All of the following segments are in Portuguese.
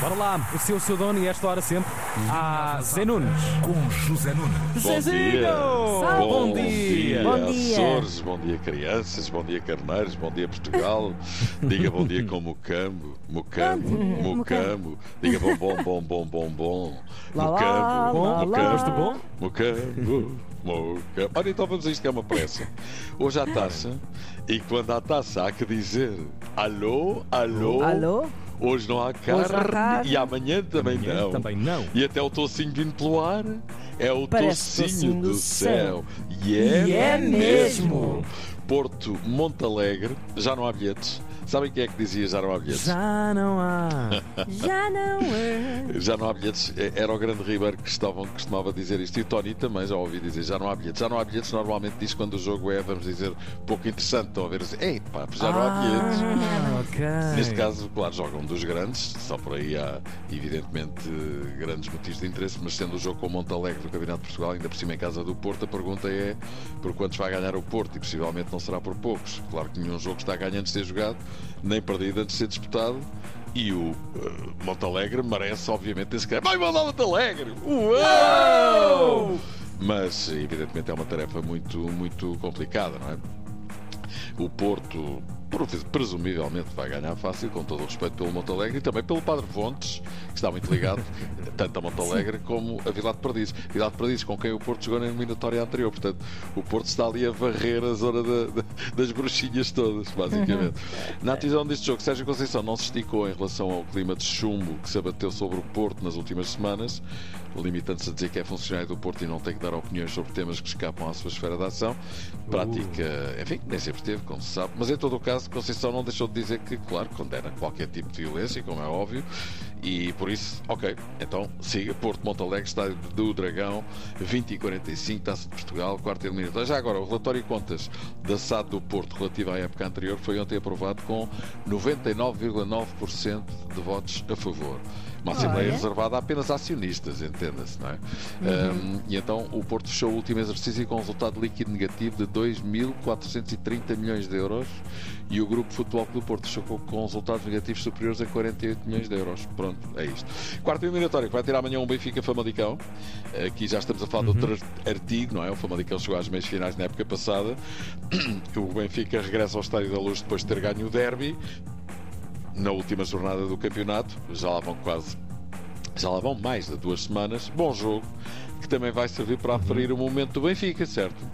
Bora lá, o seu, seu dono e esta hora sempre. Ah, Zé Nunes. Com José Nunes. Bom Zezinho! dia. Bom dia. Bom dia. Açores, bom dia crianças, bom dia carneiros, bom dia Portugal. Diga bom dia com Mocambo, Mocambo, Mocambo. Diga bom, bom, bom, bom, bom, bom. Mocambo, Bom, bom? Mocambo, Mocambo. Ora, então vamos a isto que é uma pressa. Hoje há taça e quando há taça há que dizer alô, alô. Alô? Hoje não há carne, não há carne. e amanhã também Amanhã não. também não. E até o tocinho vindo pelo ar é o Parece tocinho tocinho do do céu. E é, E é mesmo. Porto Montalegre, já não há bilhetes. Sabem quem é que dizia já não há bilhetes? Já não há. Já não é. Já não há bilhetes. É- Era o grande Ribeiro que estavam, costumava dizer isto. E o Tony também já ouvi dizer já não há bilhetes. Já não há bilhetes normalmente diz quando o jogo é, vamos dizer, pouco interessante. Estão a ver assim, ei pá, já não há bilhetes. Ah, ok. Neste caso, claro, jogam dos grandes, só por aí há, evidentemente, grandes motivos de interesse, mas sendo o jogo com o Montalegre do Campeonato de Portugal, ainda por cima em casa do Porto, a pergunta é por quantos vai ganhar o Porto e possivelmente não será por poucos. Claro que nenhum jogo está a ganhar antes de ser jogado, nem perdido antes de ser disputado. E o eh, Montalegre merece, obviamente, esse cara. Vai mandar Montalegre! Uau! Mas, evidentemente, é uma tarefa muito, muito complicada, não é? O Porto presumivelmente vai ganhar fácil, com todo o respeito pelo Montalegre e também pelo Padre Fontes, que está muito ligado tanto a Montalegre como a Vila de Perdizes. Vila de Perdizes com quem o Porto jogou na eliminatória anterior. Portanto, o Porto está ali a varrer a zona da- da- das bruxinhas todas, basicamente. Na decisão deste jogo, Sérgio Conceição não se esticou em relação ao clima de chumbo que se abateu sobre o Porto nas últimas semanas, limitando-se a dizer que é funcionário do Porto e não tem que dar opiniões sobre temas que escapam à sua esfera de ação. Prática, enfim, nem sempre teve, como se sabe. Mas em todo o caso, Conceição não deixou de dizer que, claro, condena qualquer tipo de violência, como é óbvio, e por isso, ok, então siga Porto Montalegre, estádio do Dragão, 20 e 45, Taça de Portugal, quarto eliminatório. Já agora, o relatório de contas da SAD do Porto relativo à época anterior foi ontem aprovado com 99,9% de votos a favor. Uma Assembleia Olha. reservada apenas a acionistas, entenda-se, não é? Um, e então o Porto fechou o último exercício com um resultado líquido negativo de 2.430 milhões de euros e o Grupo Futebol Clube do Porto fechou com, resultados negativos superiores a 48 milhões de euros. Pronto, é isto. Quarto eliminatório que vai ter amanhã um Benfica Famalicão. Aqui já estamos a falar de outro artigo, não é? O Famalicão chegou às meias finais na época passada. O Benfica regressa ao Estádio da Luz depois de ter ganho o derby na última jornada do campeonato. Já lá vão quase. Já lá vão mais de duas semanas. Bom jogo, que também vai servir para aferir o momento do Benfica, certo?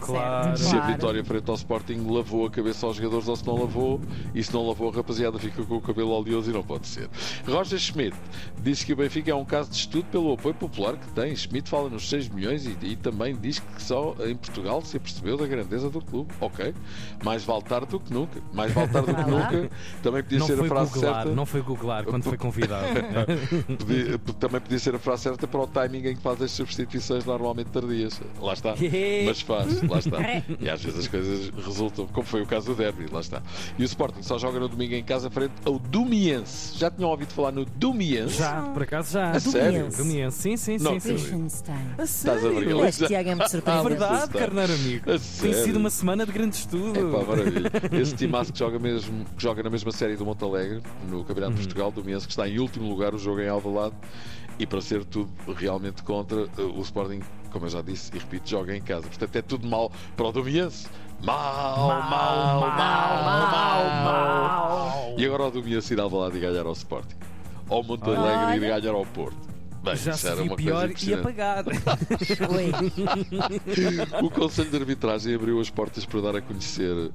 Claro. Se a vitória frente ao Sporting lavou a cabeça aos jogadores ou se não lavou, e se não lavou, a rapaziada fica com o cabelo oleoso e não pode ser. Roger Schmidt disse que o Benfica é um caso de estudo pelo apoio popular que tem. Schmidt fala nos 6 milhões e, e também diz que só em Portugal se apercebeu da grandeza do clube. Ok, mais vale tarde do que nunca. Mais vale tarde do que nunca. Também podia Não ser a frase googlar, certa. não foi googlar quando foi convidado. Podia- também podia ser a frase certa para o timing em que faz as substituições normalmente tardias. Lá está. Mas faz, lá está. E às vezes as coisas resultam, como foi o caso do Derby, lá está. E o Sporting só joga no domingo em casa frente ao Dumiense. Já tinham ouvido falar no Dumiense? Já, por acaso já. A sério? Domiense, sim, sim, Não sim. sim. A Estás a sério? Este Tiago é muito É surpreendente. verdade, Está. carneiro amigo. A Tem sério? sido uma semana de grande estudo. É pá, maravilha. Esse timaço que joga, mesmo, que joga na mesma série do Montalegre, no Campeonato de Portugal, do Miense, que está em último lugar, o jogo em Alvalade, e para ser tudo realmente contra, eh, o Sporting, como eu já disse e repito, joga em casa. Portanto, é tudo mal para o Domiense. Mal, mal, mal, mal, mal. E agora o Domiense ir ao Alvalade e ganhar ao Sporting. Ou o Montalegre Olha. ir ganhar ao Porto. Bem, Já isso se era viu uma pior coisa e apagar. Oi. O Conselho de Arbitragem abriu as portas para dar a conhecer uh, uh, uh,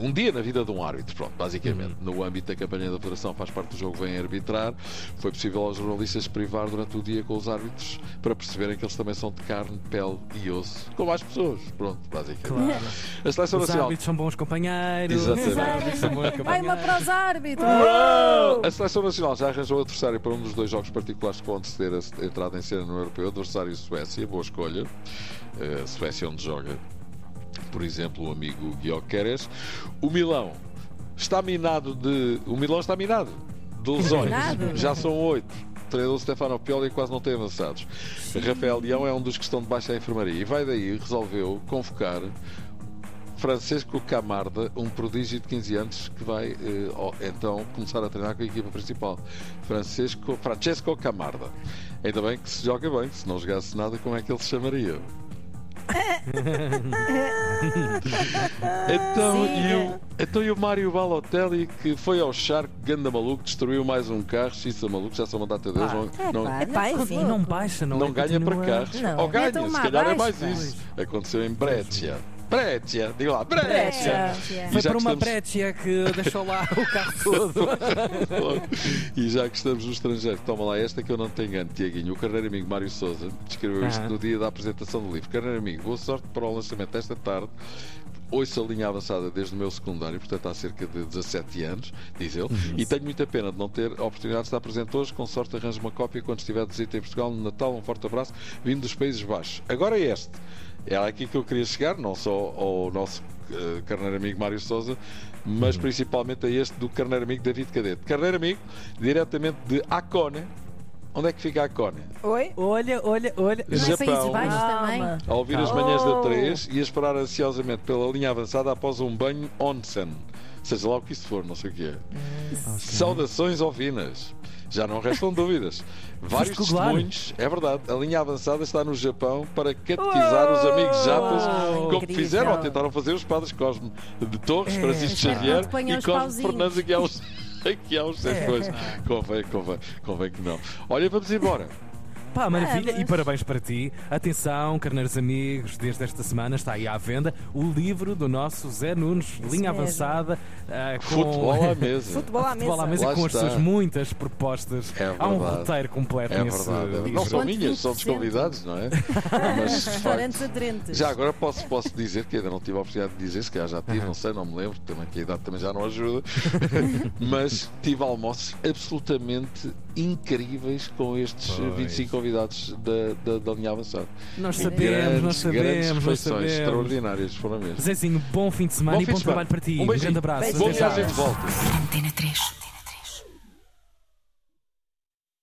uh, um dia na vida de um árbitro, pronto, basicamente. No âmbito da campanha da Federação faz parte do jogo Vem Arbitrar. Foi possível aos jornalistas privar durante o dia com os árbitros para perceberem que eles também são de carne, pele e osso, como as pessoas. Pronto, basicamente. Claro. A Seleção Os Nacional. árbitros são bons companheiros. Exatamente. Os árbitros são bons Vai uma para os árbitros. A Seleção Nacional já arranjou adversário para um dos dois jogos particulares que vão anteceder a entrada em cena no Europeu. Adversário Suécia, boa escolha. Eh, Suécia, onde joga, por exemplo, o amigo Guioqueres. O Milão está minado de. O Milão está minado de lesões. Já são oito. O treinador Stefano Pioli quase não tem avançados. Rafael Leão é um dos que estão debaixo da enfermaria e vai daí resolveu convocar Francesco Camarda, um prodígio de 15 anos que vai eh, então começar a treinar com a equipa principal. Francesco, Francesco Camarda. Ainda bem que se joga bem, se não jogasse nada, como é que ele se chamaria? então, e o, então e o Mário Balotelli que foi ao charco, ganda maluco, destruiu mais um carro, xista maluco, já são uma data deles, não, É não, pá, É pá, não, enfim, Não baixa, não, não é? ganha para Continua- carros. Não. Ou ganha, Então, se calhar é mais baixa. isso. Aconteceu em Breccia. Breccia, diga lá. Breccia. Foi que uma estamos- breccia que deixou lá o carro todo. e já que estamos no estrangeiro, toma lá esta que eu não te engano, Tiaguinho. O carneiro amigo Mário Souza escreveu isto Aham. no dia da apresentação do livro. Carneiro amigo, boa sorte para o lançamento desta tarde. Ouço a linha avançada desde o meu secundário, portanto há cerca de 17 anos, diz ele, e tenho muita pena de não ter a oportunidade de estar presente hoje. Com sorte, arranjo uma cópia quando estiver de visita em Portugal no Natal. Um forte abraço, vindo dos Países Baixos. Agora é este. É aqui que eu queria chegar, não só ao nosso eh, carneiro amigo Mário Souza, mas principalmente a este do carneiro amigo David Cadete. Carneiro amigo, diretamente de Akone. Onde é que fica Akone? Oi? Olha, olha, olha. É Japão. Também? Calma. A ouvir as Oh. manhãs da 3 e a esperar ansiosamente pela linha avançada após um banho onsen. Seja lá o que isso for, não sei o que é. Saudações ovinas. Já não restam dúvidas. Vários testemunhos, é verdade. A linha avançada está no Japão para catequizar os amigos japas, como incrível. fizeram ou tentaram fazer os padres Cosme de Torres, É, Francisco Xavier e os Cosme. Fernandes aqui há uns. Aqui há uns seis É. coisas. Convém, convém, convém que não. Olha, vamos embora. Pá, maravilha, Vamos. e parabéns para ti. Atenção, carneiros amigos, desde esta semana está aí à venda o livro do nosso Zé Nunes, linha mesmo. avançada, ah, com Futebol à mesa. Futebol à Futebol à mesa. mesa Lá com as está. suas muitas propostas. É Há um roteiro completo É nesse verdade. livro. Não são minhas, são dos 20%? convidados, não é? Mas Restaurantes aderentes. Já agora posso, posso dizer que ainda não tive a oportunidade de dizer, se calhar já tive, não sei, não me lembro, também que a idade também já não ajuda, mas tive almoços absolutamente incríveis com estes Pois. 25 convidados da, da, da linha avançada. Nós E sabemos, nós grandes sabemos, nós refeições sabemos. extraordinárias foram mesmo. Zezinho, bom fim de semana Bom e bom trabalho para ti. Um beijinho. grande abraço. Já. viagem de volta. Antena 3.